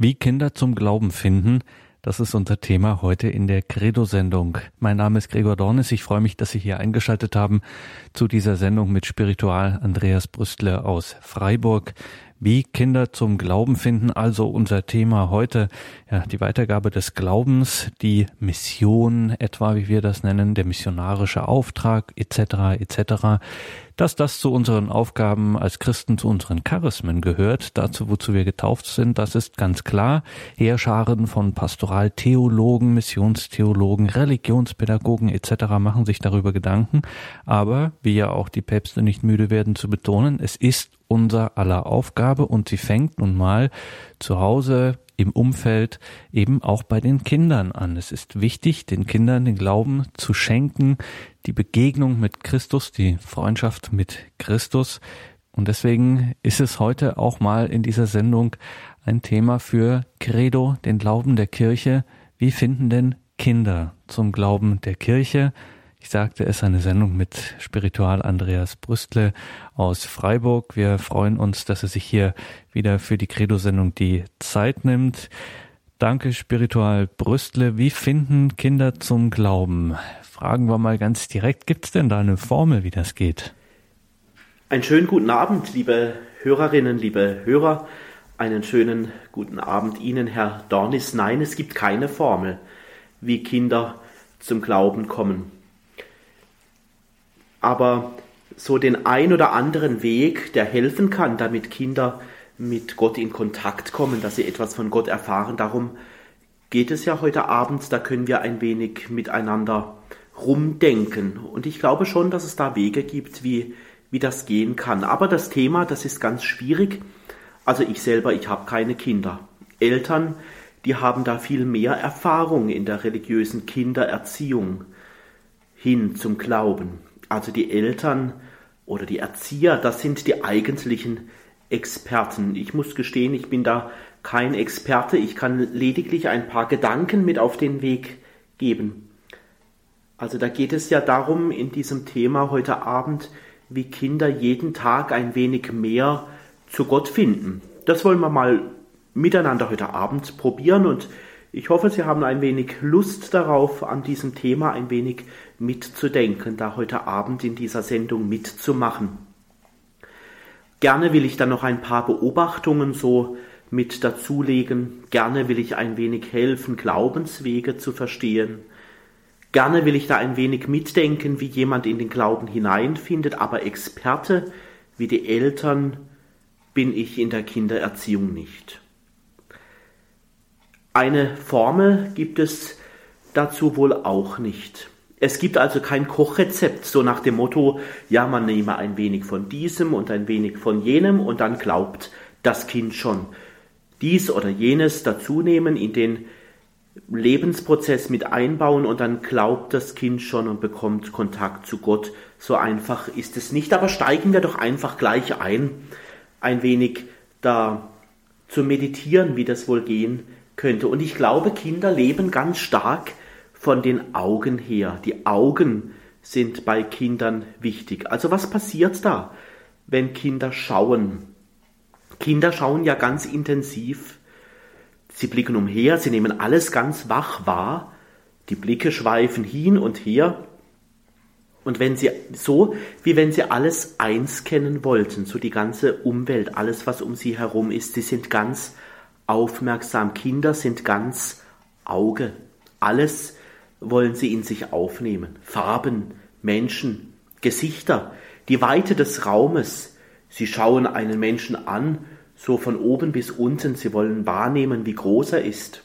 Wie Kinder zum Glauben finden, das ist unser Thema heute in der Credo-Sendung. Mein Name ist Gregor Dornis. Ich freue mich, dass Sie hier eingeschaltet haben zu dieser Sendung mit Spiritual Andreas Brüstler aus Freiburg. Wie Kinder zum Glauben finden, also unser Thema heute, ja, die Weitergabe des Glaubens, die Mission etwa, wie wir das nennen, der missionarische Auftrag etc. etc. Dass das zu unseren Aufgaben als Christen, zu unseren Charismen gehört, dazu, wozu wir getauft sind, das ist ganz klar. Heerscharen von Pastoraltheologen, Missionstheologen, Religionspädagogen etc. machen sich darüber Gedanken. Aber, wie ja auch die Päpste nicht müde werden zu betonen, es ist unser aller Aufgabe und sie fängt nun mal zu Hause im Umfeld eben auch bei den Kindern an. Es ist wichtig, den Kindern den Glauben zu schenken, die Begegnung mit Christus, die Freundschaft mit Christus. Und deswegen ist es heute auch mal in dieser Sendung ein Thema für Credo, den Glauben der Kirche. Wie finden denn Kinder zum Glauben der Kirche? Ich sagte es, eine Sendung mit Spiritual Andreas Brüstle aus Freiburg. Wir freuen uns, dass er sich hier wieder für die Credo-Sendung die Zeit nimmt. Danke, Spiritual Brüstle. Wie finden Kinder zum Glauben? Fragen wir mal ganz direkt. Gibt es denn da eine Formel, wie das geht? Einen schönen guten Abend, liebe Hörerinnen, liebe Hörer. Einen schönen guten Abend Ihnen, Herr Dornis. Nein, es gibt keine Formel, wie Kinder zum Glauben kommen aber so den ein oder anderen Weg, der helfen kann, damit Kinder mit Gott in Kontakt kommen, dass sie etwas von Gott erfahren. Darum geht es ja heute Abend, da können wir ein wenig miteinander rumdenken. Und ich glaube schon, dass es da Wege gibt, wie, wie das gehen kann. Aber das Thema, das ist ganz schwierig. Also ich selber, ich habe keine Kinder. Eltern, die haben da viel mehr Erfahrung in der religiösen Kindererziehung hin zum Glauben. Also die Eltern oder die Erzieher, das sind die eigentlichen Experten. Ich muss gestehen, ich bin da kein Experte. Ich kann lediglich ein paar Gedanken mit auf den Weg geben. Also da geht es ja darum, in diesem Thema heute Abend, wie Kinder jeden Tag ein wenig mehr zu Gott finden. Das wollen wir mal miteinander heute Abend probieren und ich hoffe, Sie haben ein wenig Lust darauf, an diesem Thema ein wenig mitzudenken, da heute Abend in dieser Sendung mitzumachen. Gerne will ich dann noch ein paar Beobachtungen so mit dazulegen. Gerne will ich ein wenig helfen, Glaubenswege zu verstehen. Gerne will ich da ein wenig mitdenken, wie jemand in den Glauben hineinfindet, aber Experte wie die Eltern bin ich in der Kindererziehung nicht. Eine Formel gibt es dazu wohl auch nicht. Es gibt also kein Kochrezept, so nach dem Motto, ja, man nehme ein wenig von diesem und ein wenig von jenem und dann glaubt das Kind schon. Dies oder jenes dazunehmen, in den Lebensprozess mit einbauen und dann glaubt das Kind schon und bekommt Kontakt zu Gott. So einfach ist es nicht. Aber steigen wir doch einfach gleich ein, ein wenig da zu meditieren, wie das wohl gehen könnte. Und ich glaube, Kinder leben ganz stark von den Augen her. Die Augen sind bei Kindern wichtig. Also was passiert da, wenn Kinder schauen? Kinder schauen ja ganz intensiv. Sie blicken umher, sie nehmen alles ganz wach wahr. Die Blicke schweifen hin und her. Und wenn sie so, wie wenn sie alles eins kennen wollten, so die ganze Umwelt, alles, was um sie herum ist, sie sind ganz aufmerksam. Kinder sind ganz Auge. Alles wollen sie in sich aufnehmen. Farben, Menschen, Gesichter, die Weite des Raumes. Sie schauen einen Menschen an, so von oben bis unten. Sie wollen wahrnehmen, wie groß er ist.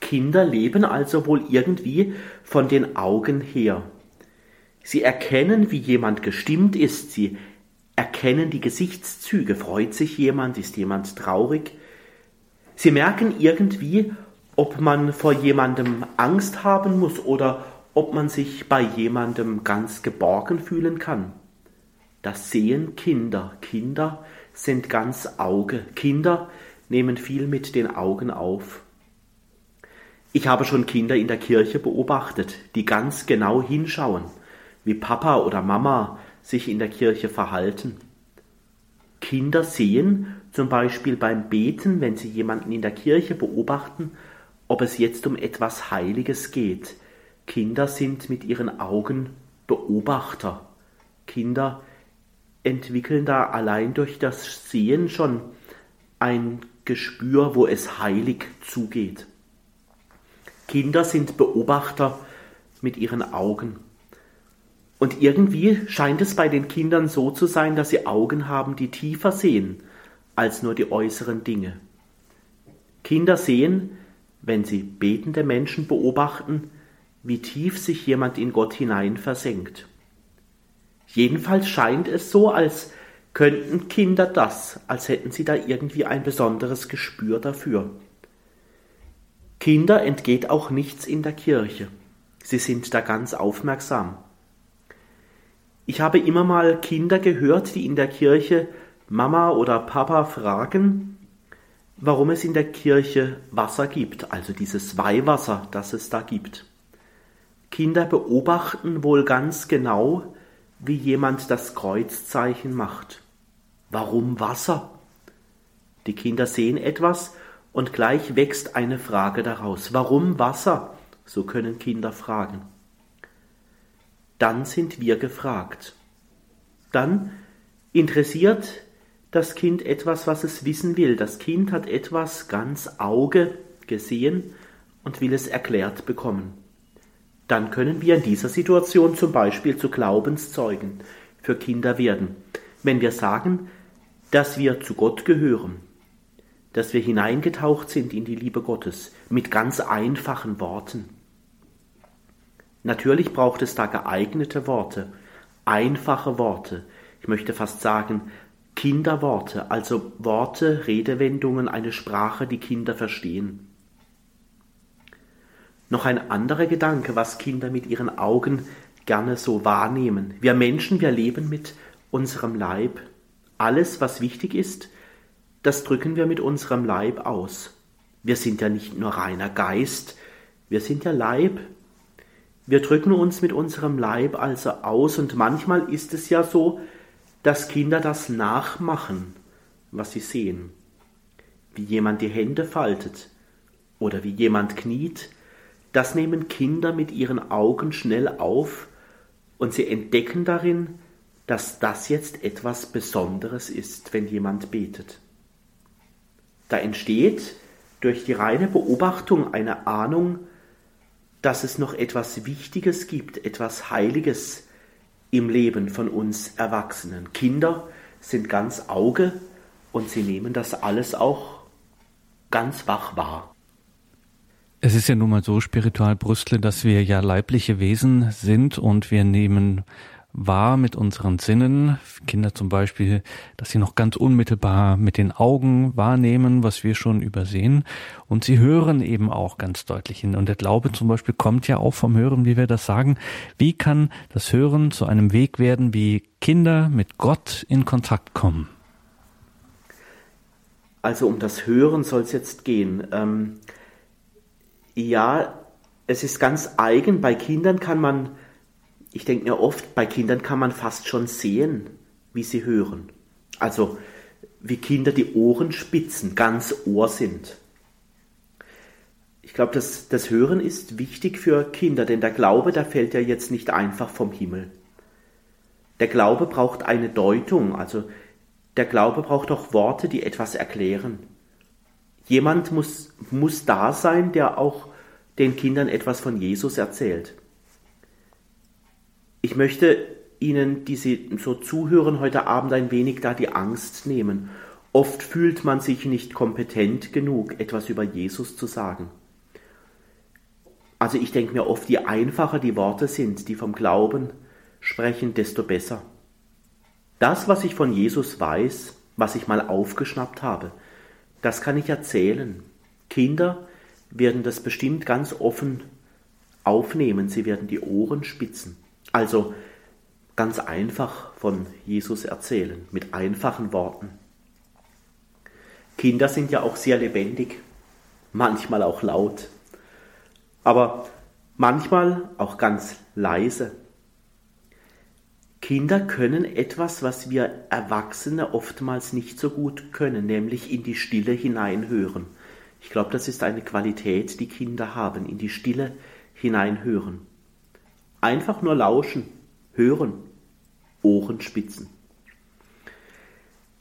Kinder leben also wohl irgendwie von den Augen her. Sie erkennen, wie jemand gestimmt ist. Sie erkennen die Gesichtszüge. Freut sich jemand? Ist jemand traurig? Sie merken irgendwie, ob man vor jemandem Angst haben muss oder ob man sich bei jemandem ganz geborgen fühlen kann. Das sehen Kinder. Kinder sind ganz Auge. Kinder nehmen viel mit den Augen auf. Ich habe schon Kinder in der Kirche beobachtet, die ganz genau hinschauen, wie Papa oder Mama sich in der Kirche verhalten. Kinder sehen zum Beispiel beim Beten, wenn Sie jemanden in der Kirche beobachten, ob es jetzt um etwas Heiliges geht. Kinder sind mit ihren Augen Beobachter. Kinder entwickeln da allein durch das Sehen schon ein Gespür, wo es heilig zugeht. Kinder sind Beobachter mit ihren Augen. Und irgendwie scheint es bei den Kindern so zu sein, dass sie Augen haben, die tiefer sehen als nur die äußeren Dinge. Kinder sehen, wenn sie betende Menschen beobachten, wie tief sich jemand in Gott hinein versenkt. Jedenfalls scheint es so, als könnten Kinder das, als hätten sie da irgendwie ein besonderes Gespür dafür. Kinder entgeht auch nichts in der Kirche. Sie sind da ganz aufmerksam. Ich habe immer mal Kinder gehört, die in der Kirche Mama oder Papa fragen, warum es in der Kirche Wasser gibt, also dieses Weihwasser, das es da gibt. Kinder beobachten wohl ganz genau, wie jemand das Kreuzzeichen macht. Warum Wasser? Die Kinder sehen etwas und gleich wächst eine Frage daraus. Warum Wasser? So können Kinder fragen. Dann sind wir gefragt. Dann interessiert das Kind etwas, was es wissen will. Das Kind hat etwas ganz Auge gesehen und will es erklärt bekommen dann können wir in dieser Situation zum Beispiel zu Glaubenszeugen für Kinder werden, wenn wir sagen, dass wir zu Gott gehören, dass wir hineingetaucht sind in die Liebe Gottes mit ganz einfachen Worten. Natürlich braucht es da geeignete Worte, einfache Worte, ich möchte fast sagen Kinderworte, also Worte, Redewendungen, eine Sprache, die Kinder verstehen. Noch ein anderer Gedanke, was Kinder mit ihren Augen gerne so wahrnehmen. Wir Menschen, wir leben mit unserem Leib. Alles, was wichtig ist, das drücken wir mit unserem Leib aus. Wir sind ja nicht nur reiner Geist, wir sind ja Leib. Wir drücken uns mit unserem Leib also aus und manchmal ist es ja so, dass Kinder das nachmachen, was sie sehen. Wie jemand die Hände faltet oder wie jemand kniet das nehmen Kinder mit ihren Augen schnell auf und sie entdecken darin, dass das jetzt etwas Besonderes ist, wenn jemand betet. Da entsteht durch die reine Beobachtung eine Ahnung, dass es noch etwas Wichtiges gibt, etwas Heiliges im Leben von uns Erwachsenen. Kinder sind ganz Auge und sie nehmen das alles auch ganz wach wahr. Es ist ja nun mal so, spiritual Brüstle, dass wir ja leibliche Wesen sind und wir nehmen wahr mit unseren Sinnen. Kinder zum Beispiel, dass sie noch ganz unmittelbar mit den Augen wahrnehmen, was wir schon übersehen. Und sie hören eben auch ganz deutlich hin. Und der Glaube zum Beispiel kommt ja auch vom Hören, wie wir das sagen. Wie kann das Hören zu einem Weg werden, wie Kinder mit Gott in Kontakt kommen? Also um das Hören soll es jetzt gehen. Ähm ja, es ist ganz eigen. Bei Kindern kann man, ich denke mir oft, bei Kindern kann man fast schon sehen, wie sie hören. Also wie Kinder die Ohren spitzen, ganz Ohr sind. Ich glaube, das, das Hören ist wichtig für Kinder, denn der Glaube, der fällt ja jetzt nicht einfach vom Himmel. Der Glaube braucht eine Deutung, also der Glaube braucht auch Worte, die etwas erklären. Jemand muss, muss da sein, der auch den Kindern etwas von Jesus erzählt. Ich möchte Ihnen, die Sie so zuhören, heute Abend ein wenig da die Angst nehmen. Oft fühlt man sich nicht kompetent genug, etwas über Jesus zu sagen. Also ich denke mir oft, je einfacher die Worte sind, die vom Glauben sprechen, desto besser. Das, was ich von Jesus weiß, was ich mal aufgeschnappt habe, das kann ich erzählen. Kinder werden das bestimmt ganz offen aufnehmen. Sie werden die Ohren spitzen. Also ganz einfach von Jesus erzählen, mit einfachen Worten. Kinder sind ja auch sehr lebendig, manchmal auch laut, aber manchmal auch ganz leise. Kinder können etwas, was wir Erwachsene oftmals nicht so gut können, nämlich in die Stille hineinhören. Ich glaube, das ist eine Qualität, die Kinder haben, in die Stille hineinhören. Einfach nur lauschen, hören, Ohren spitzen.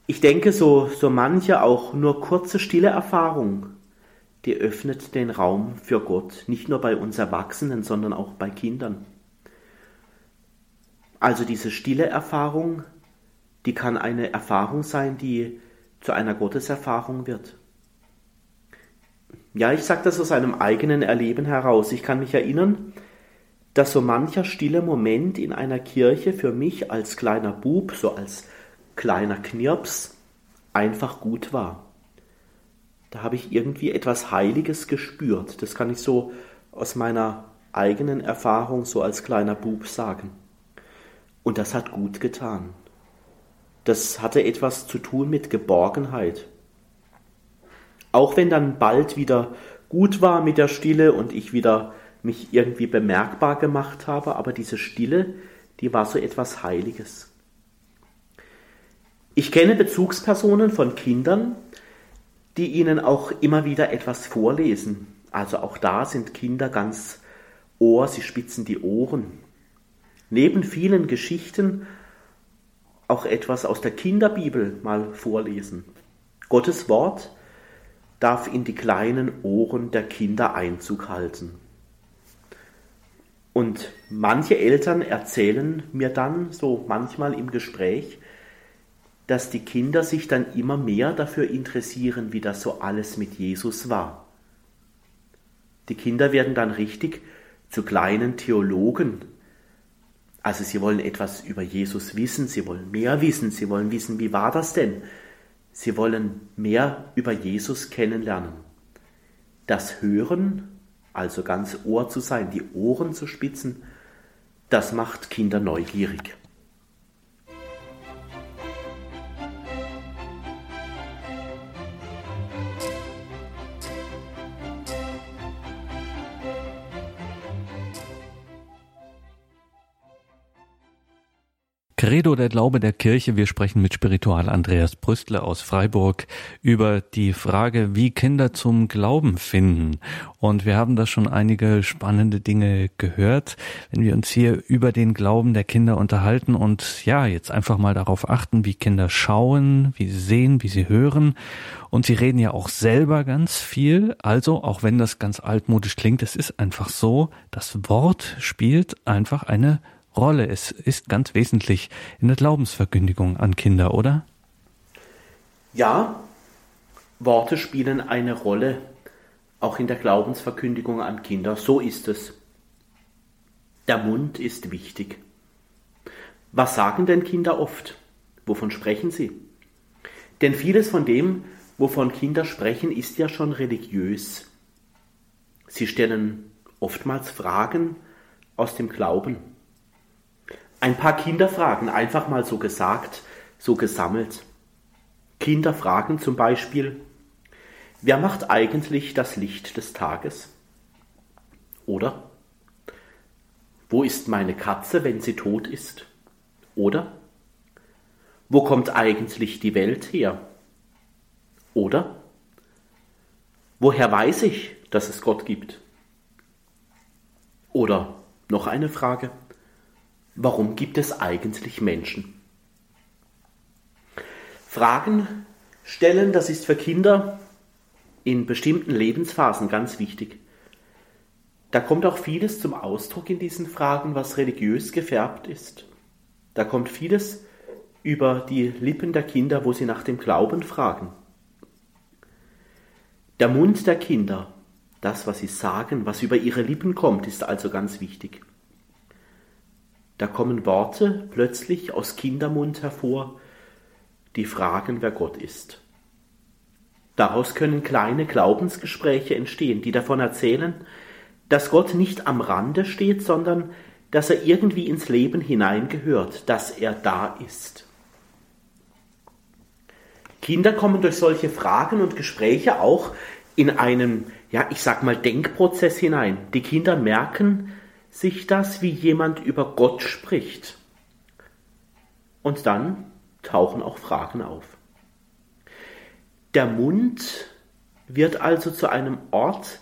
Ich denke, so, so manche auch nur kurze stille Erfahrung, die öffnet den Raum für Gott, nicht nur bei uns Erwachsenen, sondern auch bei Kindern. Also diese stille Erfahrung, die kann eine Erfahrung sein, die zu einer Gotteserfahrung wird. Ja, ich sage das aus einem eigenen Erleben heraus. Ich kann mich erinnern, dass so mancher stille Moment in einer Kirche für mich als kleiner Bub, so als kleiner Knirps, einfach gut war. Da habe ich irgendwie etwas Heiliges gespürt. Das kann ich so aus meiner eigenen Erfahrung so als kleiner Bub sagen. Und das hat gut getan. Das hatte etwas zu tun mit Geborgenheit. Auch wenn dann bald wieder gut war mit der Stille und ich wieder mich irgendwie bemerkbar gemacht habe, aber diese Stille, die war so etwas Heiliges. Ich kenne Bezugspersonen von Kindern, die ihnen auch immer wieder etwas vorlesen. Also auch da sind Kinder ganz Ohr, sie spitzen die Ohren neben vielen Geschichten auch etwas aus der Kinderbibel mal vorlesen. Gottes Wort darf in die kleinen Ohren der Kinder Einzug halten. Und manche Eltern erzählen mir dann so manchmal im Gespräch, dass die Kinder sich dann immer mehr dafür interessieren, wie das so alles mit Jesus war. Die Kinder werden dann richtig zu kleinen Theologen also sie wollen etwas über Jesus wissen, sie wollen mehr wissen, sie wollen wissen, wie war das denn? Sie wollen mehr über Jesus kennenlernen. Das Hören, also ganz Ohr zu sein, die Ohren zu spitzen, das macht Kinder neugierig. Credo der Glaube der Kirche. Wir sprechen mit Spiritual Andreas Brüstle aus Freiburg über die Frage, wie Kinder zum Glauben finden. Und wir haben da schon einige spannende Dinge gehört, wenn wir uns hier über den Glauben der Kinder unterhalten und ja, jetzt einfach mal darauf achten, wie Kinder schauen, wie sie sehen, wie sie hören. Und sie reden ja auch selber ganz viel. Also, auch wenn das ganz altmodisch klingt, es ist einfach so, das Wort spielt einfach eine Rolle. Es ist ganz wesentlich in der Glaubensverkündigung an Kinder, oder? Ja, Worte spielen eine Rolle, auch in der Glaubensverkündigung an Kinder. So ist es. Der Mund ist wichtig. Was sagen denn Kinder oft? Wovon sprechen sie? Denn vieles von dem, wovon Kinder sprechen, ist ja schon religiös. Sie stellen oftmals Fragen aus dem Glauben ein paar Kinderfragen, einfach mal so gesagt, so gesammelt. Kinderfragen zum Beispiel, wer macht eigentlich das Licht des Tages? Oder? Wo ist meine Katze, wenn sie tot ist? Oder? Wo kommt eigentlich die Welt her? Oder? Woher weiß ich, dass es Gott gibt? Oder noch eine Frage warum gibt es eigentlich Menschen? Fragen stellen, das ist für Kinder in bestimmten Lebensphasen ganz wichtig. Da kommt auch vieles zum Ausdruck in diesen Fragen, was religiös gefärbt ist. Da kommt vieles über die Lippen der Kinder, wo sie nach dem Glauben fragen. Der Mund der Kinder, das, was sie sagen, was über ihre Lippen kommt, ist also ganz wichtig. Da kommen Worte plötzlich aus Kindermund hervor, die fragen, wer Gott ist. Daraus können kleine Glaubensgespräche entstehen, die davon erzählen, dass Gott nicht am Rande steht, sondern dass er irgendwie ins Leben hineingehört, dass er da ist. Kinder kommen durch solche Fragen und Gespräche auch in einen, ja, ich sag mal, Denkprozess hinein. Die Kinder merken, sich das, wie jemand über Gott spricht. Und dann tauchen auch Fragen auf. Der Mund wird also zu einem Ort,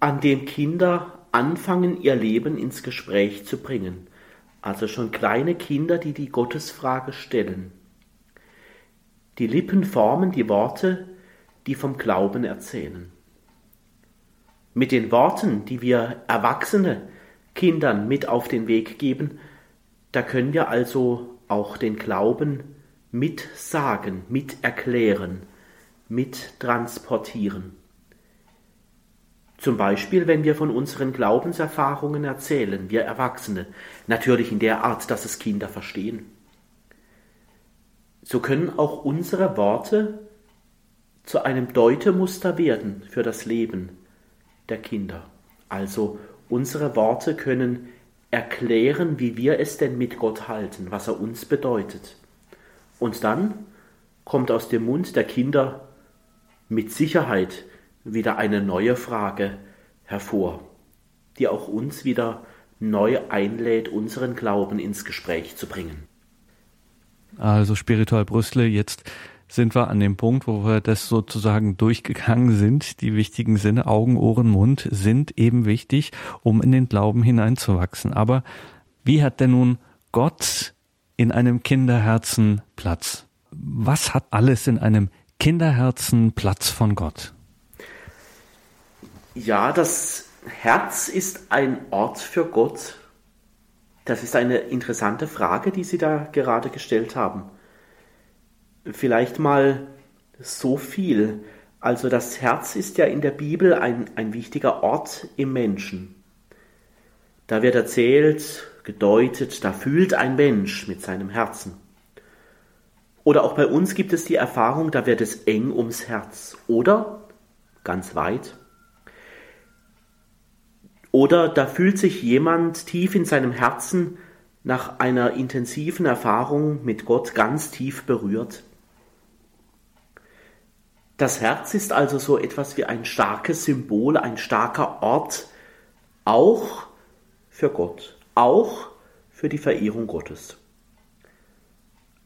an dem Kinder anfangen, ihr Leben ins Gespräch zu bringen. Also schon kleine Kinder, die die Gottesfrage stellen. Die Lippen formen die Worte, die vom Glauben erzählen. Mit den Worten, die wir Erwachsene Kindern mit auf den Weg geben, da können wir also auch den Glauben mitsagen, miterklären, mittransportieren. Zum Beispiel, wenn wir von unseren Glaubenserfahrungen erzählen, wir Erwachsene, natürlich in der Art, dass es Kinder verstehen. So können auch unsere Worte zu einem Deutemuster werden für das Leben der Kinder. Also unsere Worte können erklären, wie wir es denn mit Gott halten, was er uns bedeutet. Und dann kommt aus dem Mund der Kinder mit Sicherheit wieder eine neue Frage hervor, die auch uns wieder neu einlädt, unseren Glauben ins Gespräch zu bringen. Also Spiritual Brüssel, jetzt sind wir an dem Punkt, wo wir das sozusagen durchgegangen sind. Die wichtigen Sinne, Augen, Ohren, Mund sind eben wichtig, um in den Glauben hineinzuwachsen. Aber wie hat denn nun Gott in einem Kinderherzen Platz? Was hat alles in einem Kinderherzen Platz von Gott? Ja, das Herz ist ein Ort für Gott. Das ist eine interessante Frage, die Sie da gerade gestellt haben. Vielleicht mal so viel. Also das Herz ist ja in der Bibel ein, ein wichtiger Ort im Menschen. Da wird erzählt, gedeutet, da fühlt ein Mensch mit seinem Herzen. Oder auch bei uns gibt es die Erfahrung, da wird es eng ums Herz. Oder ganz weit, oder da fühlt sich jemand tief in seinem Herzen nach einer intensiven Erfahrung mit Gott ganz tief berührt. Das Herz ist also so etwas wie ein starkes Symbol, ein starker Ort, auch für Gott, auch für die Verehrung Gottes.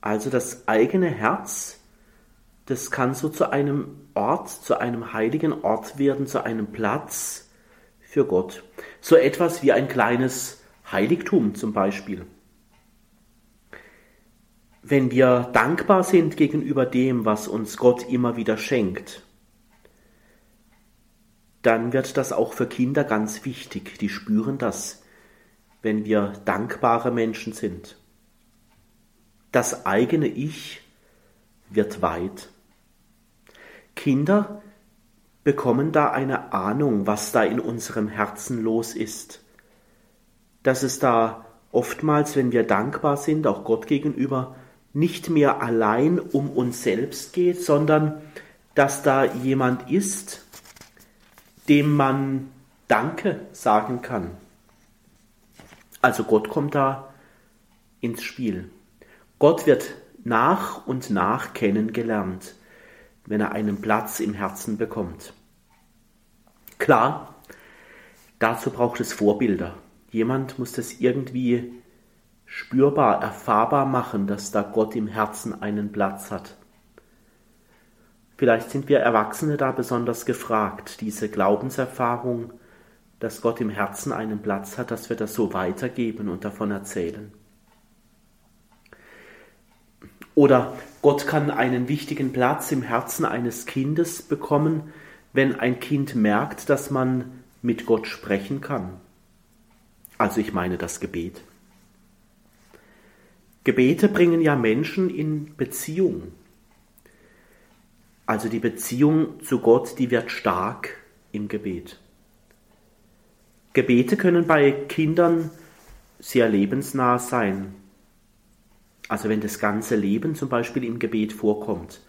Also das eigene Herz, das kann so zu einem Ort, zu einem heiligen Ort werden, zu einem Platz, für Gott. So etwas wie ein kleines Heiligtum zum Beispiel. Wenn wir dankbar sind gegenüber dem, was uns Gott immer wieder schenkt, dann wird das auch für Kinder ganz wichtig. Die spüren das, wenn wir dankbare Menschen sind. Das eigene Ich wird weit. Kinder bekommen da eine Ahnung, was da in unserem Herzen los ist. Dass es da oftmals, wenn wir dankbar sind, auch Gott gegenüber, nicht mehr allein um uns selbst geht, sondern dass da jemand ist, dem man Danke sagen kann. Also Gott kommt da ins Spiel. Gott wird nach und nach kennengelernt wenn er einen Platz im Herzen bekommt. Klar, dazu braucht es Vorbilder. Jemand muss das irgendwie spürbar, erfahrbar machen, dass da Gott im Herzen einen Platz hat. Vielleicht sind wir Erwachsene da besonders gefragt, diese Glaubenserfahrung, dass Gott im Herzen einen Platz hat, dass wir das so weitergeben und davon erzählen. Oder Gott kann einen wichtigen Platz im Herzen eines Kindes bekommen, wenn ein Kind merkt, dass man mit Gott sprechen kann. Also ich meine das Gebet. Gebete bringen ja Menschen in Beziehung. Also die Beziehung zu Gott, die wird stark im Gebet. Gebete können bei Kindern sehr lebensnah sein. Also wenn das ganze Leben zum Beispiel im Gebet vorkommt,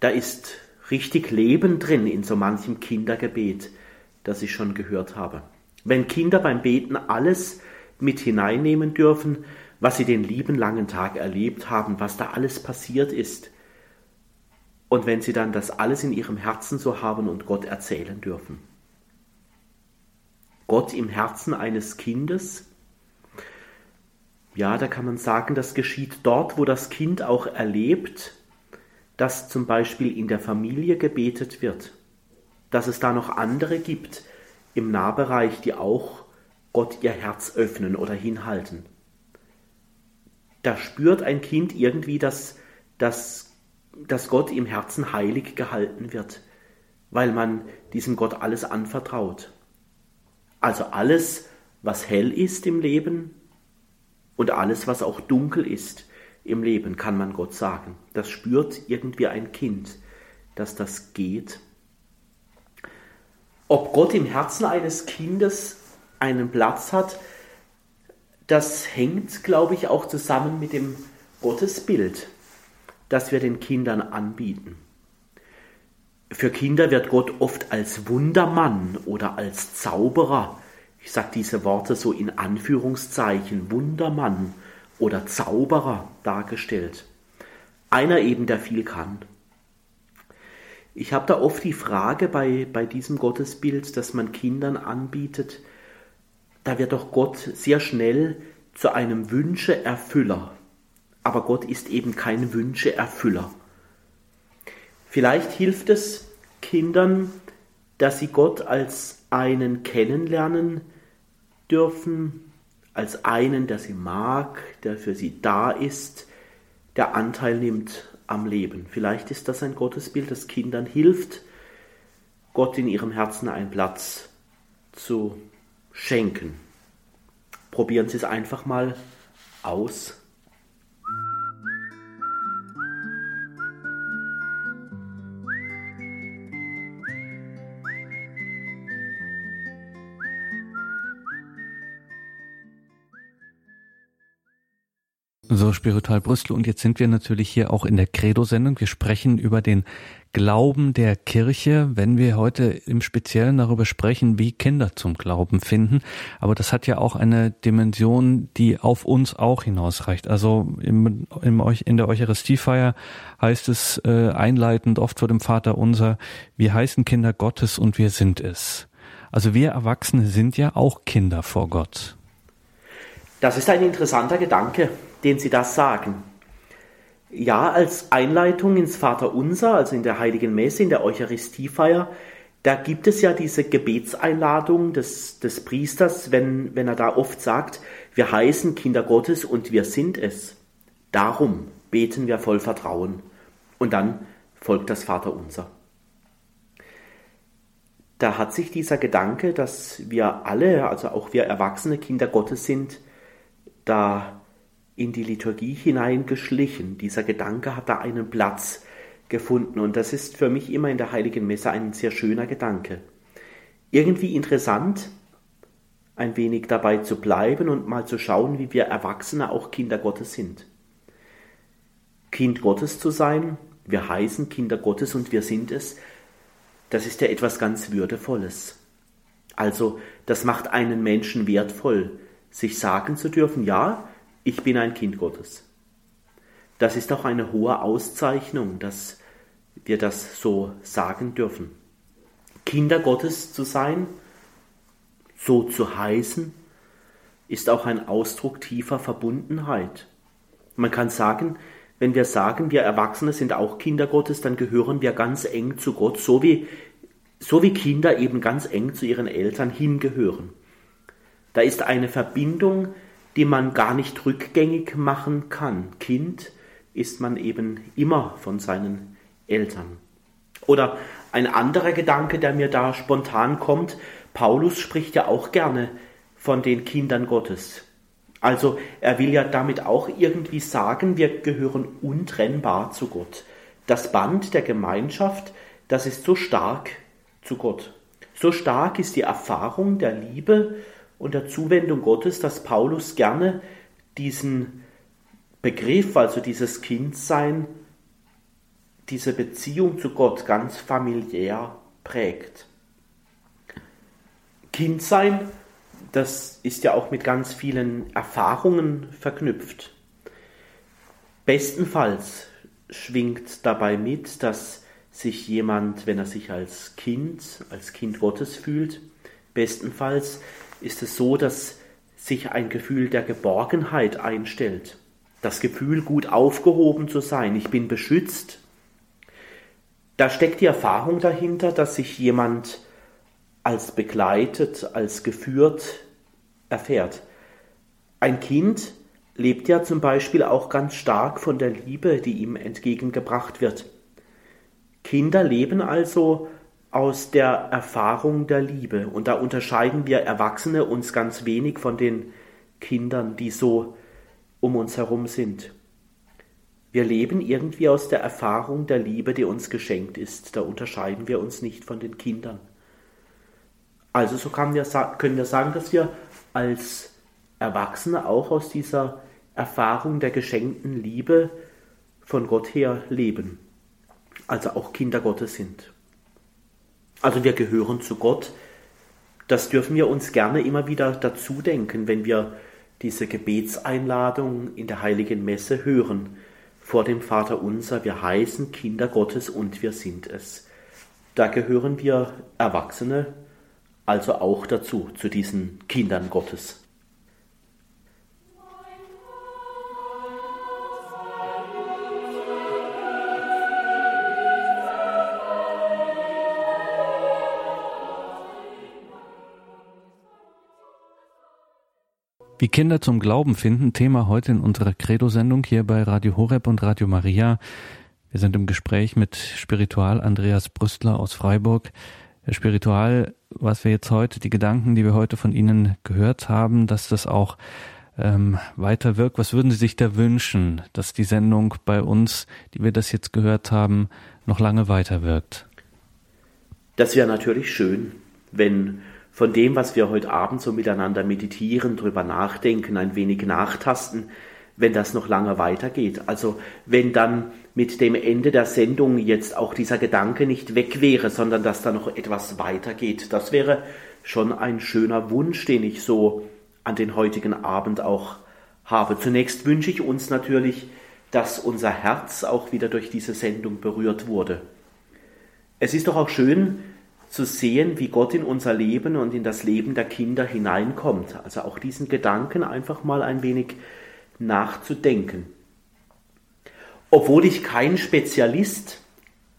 da ist richtig Leben drin in so manchem Kindergebet, das ich schon gehört habe. Wenn Kinder beim Beten alles mit hineinnehmen dürfen, was sie den lieben langen Tag erlebt haben, was da alles passiert ist, und wenn sie dann das alles in ihrem Herzen so haben und Gott erzählen dürfen. Gott im Herzen eines Kindes, Ja, da kann man sagen, das geschieht dort, wo das Kind auch erlebt, dass zum Beispiel in der Familie gebetet wird, dass es da noch andere gibt im Nahbereich, die auch Gott ihr Herz öffnen oder hinhalten. Da spürt ein Kind irgendwie, dass, dass, dass Gott im Herzen heilig gehalten wird, weil man diesem Gott alles anvertraut. Also alles, was hell ist im Leben und alles, was auch dunkel ist im Leben, kann man Gott sagen. Das spürt irgendwie ein Kind, dass das geht. Ob Gott im Herzen eines Kindes einen Platz hat, das hängt, glaube ich, auch zusammen mit dem Gottesbild, das wir den Kindern anbieten. Für Kinder wird Gott oft als Wundermann oder als Zauberer, ich sage diese Worte so in Anführungszeichen, Wundermann oder Zauberer dargestellt. Einer eben, der viel kann. Ich habe da oft die Frage bei, bei diesem Gottesbild, das man Kindern anbietet, da wird doch Gott sehr schnell zu einem Wünscheerfüller. Aber Gott ist eben kein Wünscheerfüller. Vielleicht hilft es Kindern, dass sie Gott als einen kennenlernen dürfen, als einen, der sie mag, der für sie da ist, der Anteil nimmt am Leben. Vielleicht ist das ein Gottesbild, das Kindern hilft, Gott in ihrem Herzen einen Platz zu schenken. Probieren Sie es einfach mal aus. So, Spiritual Brüssel. Und jetzt sind wir natürlich hier auch in der Credo-Sendung. Wir sprechen über den Glauben der Kirche, wenn wir heute im Speziellen darüber sprechen, wie Kinder zum Glauben finden. Aber das hat ja auch eine Dimension, die auf uns auch hinausreicht. Also im, im, in der Eucharistiefeier heißt es äh, einleitend oft vor dem Vater unser, wir heißen Kinder Gottes und wir sind es. Also wir Erwachsene sind ja auch Kinder vor Gott. Das ist ein interessanter Gedanke den sie das sagen. Ja, als Einleitung ins Vaterunser, also in der Heiligen Messe, in der Eucharistiefeier, da gibt es ja diese Gebetseinladung des, des Priesters, wenn, wenn er da oft sagt, wir heißen Kinder Gottes und wir sind es. Darum beten wir voll Vertrauen. Und dann folgt das Vaterunser. Da hat sich dieser Gedanke, dass wir alle, also auch wir erwachsene Kinder Gottes sind, da in die Liturgie hineingeschlichen. Dieser Gedanke hat da einen Platz gefunden und das ist für mich immer in der heiligen Messe ein sehr schöner Gedanke. Irgendwie interessant, ein wenig dabei zu bleiben und mal zu schauen, wie wir Erwachsene auch Kinder Gottes sind. Kind Gottes zu sein, wir heißen Kinder Gottes und wir sind es, das ist ja etwas ganz Würdevolles. Also, das macht einen Menschen wertvoll, sich sagen zu dürfen, ja, ich bin ein Kind Gottes. Das ist auch eine hohe Auszeichnung, dass wir das so sagen dürfen. Kinder Gottes zu sein, so zu heißen, ist auch ein Ausdruck tiefer Verbundenheit. Man kann sagen, wenn wir sagen, wir Erwachsene sind auch Kinder Gottes, dann gehören wir ganz eng zu Gott, so wie, so wie Kinder eben ganz eng zu ihren Eltern hingehören. Da ist eine Verbindung, die man gar nicht rückgängig machen kann. Kind ist man eben immer von seinen Eltern. Oder ein anderer Gedanke, der mir da spontan kommt, Paulus spricht ja auch gerne von den Kindern Gottes. Also er will ja damit auch irgendwie sagen, wir gehören untrennbar zu Gott. Das Band der Gemeinschaft, das ist so stark zu Gott. So stark ist die Erfahrung der Liebe und der Zuwendung Gottes, dass Paulus gerne diesen Begriff, also dieses Kindsein, diese Beziehung zu Gott ganz familiär prägt. Kindsein, das ist ja auch mit ganz vielen Erfahrungen verknüpft. Bestenfalls schwingt dabei mit, dass sich jemand, wenn er sich als Kind, als Kind Gottes fühlt, bestenfalls ist es so, dass sich ein Gefühl der Geborgenheit einstellt. Das Gefühl, gut aufgehoben zu sein, ich bin beschützt. Da steckt die Erfahrung dahinter, dass sich jemand als begleitet, als geführt erfährt. Ein Kind lebt ja zum Beispiel auch ganz stark von der Liebe, die ihm entgegengebracht wird. Kinder leben also aus der Erfahrung der Liebe. Und da unterscheiden wir Erwachsene uns ganz wenig von den Kindern, die so um uns herum sind. Wir leben irgendwie aus der Erfahrung der Liebe, die uns geschenkt ist. Da unterscheiden wir uns nicht von den Kindern. Also so können wir, können wir sagen, dass wir als Erwachsene auch aus dieser Erfahrung der geschenkten Liebe von Gott her leben. Also auch Kinder Gottes sind. Also wir gehören zu Gott. Das dürfen wir uns gerne immer wieder dazu denken, wenn wir diese Gebetseinladung in der heiligen Messe hören. Vor dem Vater unser, wir heißen Kinder Gottes und wir sind es. Da gehören wir Erwachsene also auch dazu, zu diesen Kindern Gottes. Wie Kinder zum Glauben finden, Thema heute in unserer Credo-Sendung hier bei Radio Horeb und Radio Maria. Wir sind im Gespräch mit Spiritual Andreas Brüstler aus Freiburg. Spiritual, was wir jetzt heute, die Gedanken, die wir heute von Ihnen gehört haben, dass das auch ähm, weiter wirkt. Was würden Sie sich da wünschen, dass die Sendung bei uns, die wir das jetzt gehört haben, noch lange weiter wirkt? Das wäre natürlich schön, wenn von dem, was wir heute Abend so miteinander meditieren, drüber nachdenken, ein wenig nachtasten, wenn das noch lange weitergeht. Also wenn dann mit dem Ende der Sendung jetzt auch dieser Gedanke nicht weg wäre, sondern dass da noch etwas weitergeht. Das wäre schon ein schöner Wunsch, den ich so an den heutigen Abend auch habe. Zunächst wünsche ich uns natürlich, dass unser Herz auch wieder durch diese Sendung berührt wurde. Es ist doch auch schön, zu sehen, wie Gott in unser Leben und in das Leben der Kinder hineinkommt. Also auch diesen Gedanken einfach mal ein wenig nachzudenken. Obwohl ich kein Spezialist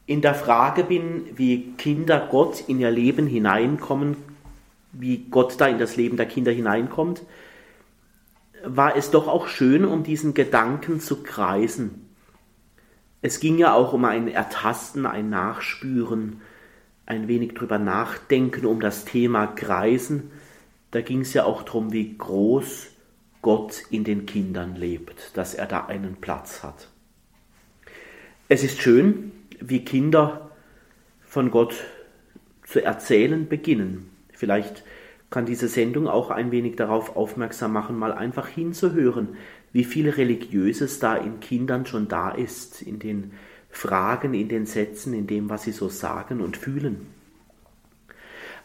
in der Frage bin, wie Kinder Gott in ihr Leben hineinkommen, wie Gott da in das Leben der Kinder hineinkommt, war es doch auch schön, um diesen Gedanken zu kreisen. Es ging ja auch um ein Ertasten, ein Nachspüren, ein wenig drüber nachdenken um das Thema Kreisen. Da ging es ja auch darum, wie groß Gott in den Kindern lebt, dass er da einen Platz hat. Es ist schön, wie Kinder von Gott zu erzählen beginnen. Vielleicht kann diese Sendung auch ein wenig darauf aufmerksam machen, mal einfach hinzuhören, wie viel Religiöses da in Kindern schon da ist, in den Fragen in den Sätzen, in dem, was sie so sagen und fühlen.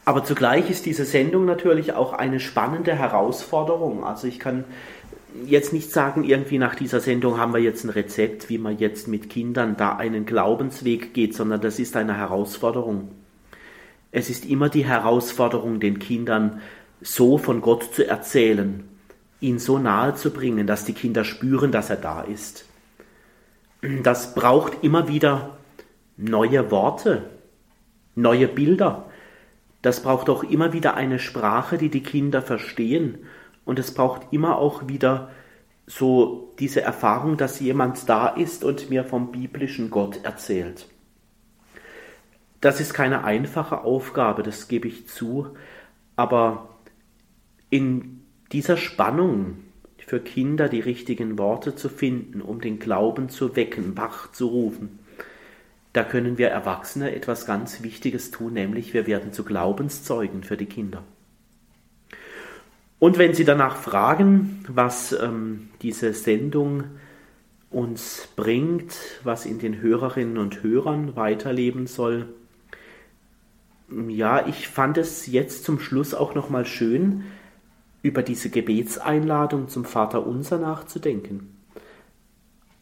Aber zugleich ist diese Sendung natürlich auch eine spannende Herausforderung. Also ich kann jetzt nicht sagen, irgendwie nach dieser Sendung haben wir jetzt ein Rezept, wie man jetzt mit Kindern da einen Glaubensweg geht, sondern das ist eine Herausforderung. Es ist immer die Herausforderung, den Kindern so von Gott zu erzählen, ihn so nahe zu bringen, dass die Kinder spüren, dass er da ist das braucht immer wieder neue Worte, neue Bilder. Das braucht auch immer wieder eine Sprache, die die Kinder verstehen. Und es braucht immer auch wieder so diese Erfahrung, dass jemand da ist und mir vom biblischen Gott erzählt. Das ist keine einfache Aufgabe, das gebe ich zu, aber in dieser Spannung für Kinder die richtigen Worte zu finden, um den Glauben zu wecken, wach zu rufen. Da können wir Erwachsene etwas ganz Wichtiges tun, nämlich wir werden zu Glaubenszeugen für die Kinder. Und wenn Sie danach fragen, was ähm, diese Sendung uns bringt, was in den Hörerinnen und Hörern weiterleben soll, ja, ich fand es jetzt zum Schluss auch nochmal schön, über diese Gebetseinladung zum Vater unser nachzudenken.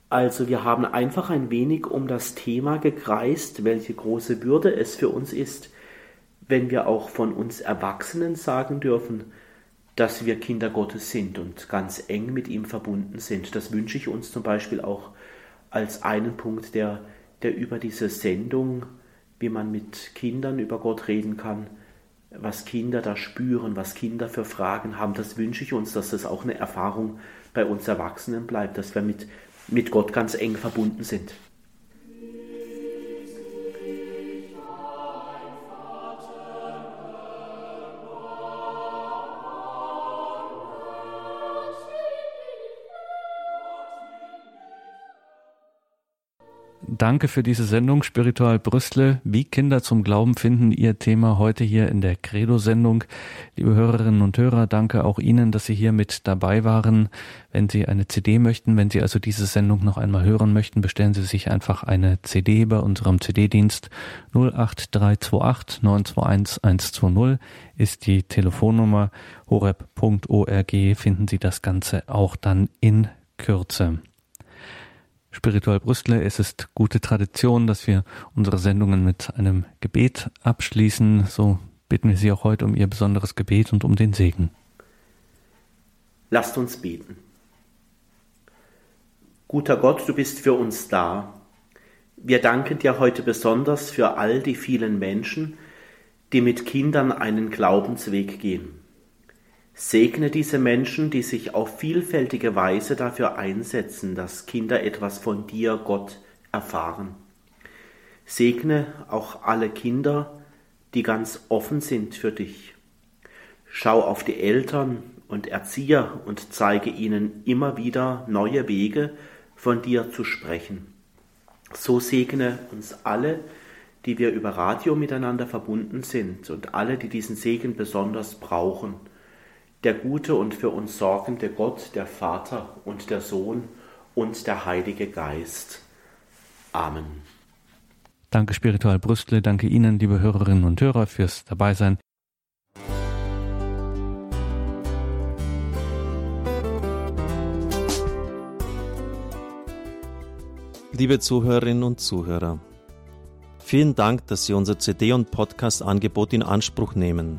Also wir haben einfach ein wenig um das Thema gekreist, welche große Würde es für uns ist, wenn wir auch von uns Erwachsenen sagen dürfen, dass wir Kinder Gottes sind und ganz eng mit ihm verbunden sind. Das wünsche ich uns zum Beispiel auch als einen Punkt, der, der über diese Sendung, wie man mit Kindern über Gott reden kann, was Kinder da spüren, was Kinder für Fragen haben, das wünsche ich uns, dass das auch eine Erfahrung bei uns Erwachsenen bleibt, dass wir mit, mit Gott ganz eng verbunden sind. Danke für diese Sendung Spiritual Brüssel. Wie Kinder zum Glauben finden, Ihr Thema heute hier in der Credo-Sendung. Liebe Hörerinnen und Hörer, danke auch Ihnen, dass Sie hier mit dabei waren. Wenn Sie eine CD möchten, wenn Sie also diese Sendung noch einmal hören möchten, bestellen Sie sich einfach eine CD bei unserem CD-Dienst 08328 921 120 ist die Telefonnummer horeb.org finden Sie das Ganze auch dann in Kürze. Spiritual Brüssel. Es ist gute Tradition, dass wir unsere Sendungen mit einem Gebet abschließen. So bitten wir Sie auch heute um Ihr besonderes Gebet und um den Segen. Lasst uns beten. Guter Gott, du bist für uns da. Wir danken dir heute besonders für all die vielen Menschen, die mit Kindern einen Glaubensweg gehen. Segne diese Menschen, die sich auf vielfältige Weise dafür einsetzen, dass Kinder etwas von dir, Gott, erfahren. Segne auch alle Kinder, die ganz offen sind für dich. Schau auf die Eltern und Erzieher und zeige ihnen immer wieder neue Wege, von dir zu sprechen. So segne uns alle, die wir über Radio miteinander verbunden sind und alle, die diesen Segen besonders brauchen der gute und für uns sorgende Gott, der Vater und der Sohn und der Heilige Geist. Amen. Danke Spiritual Brüstle, danke Ihnen, liebe Hörerinnen und Hörer, fürs Dabeisein. Liebe Zuhörerinnen und Zuhörer, vielen Dank, dass Sie unser CD- und Podcast-Angebot in Anspruch nehmen.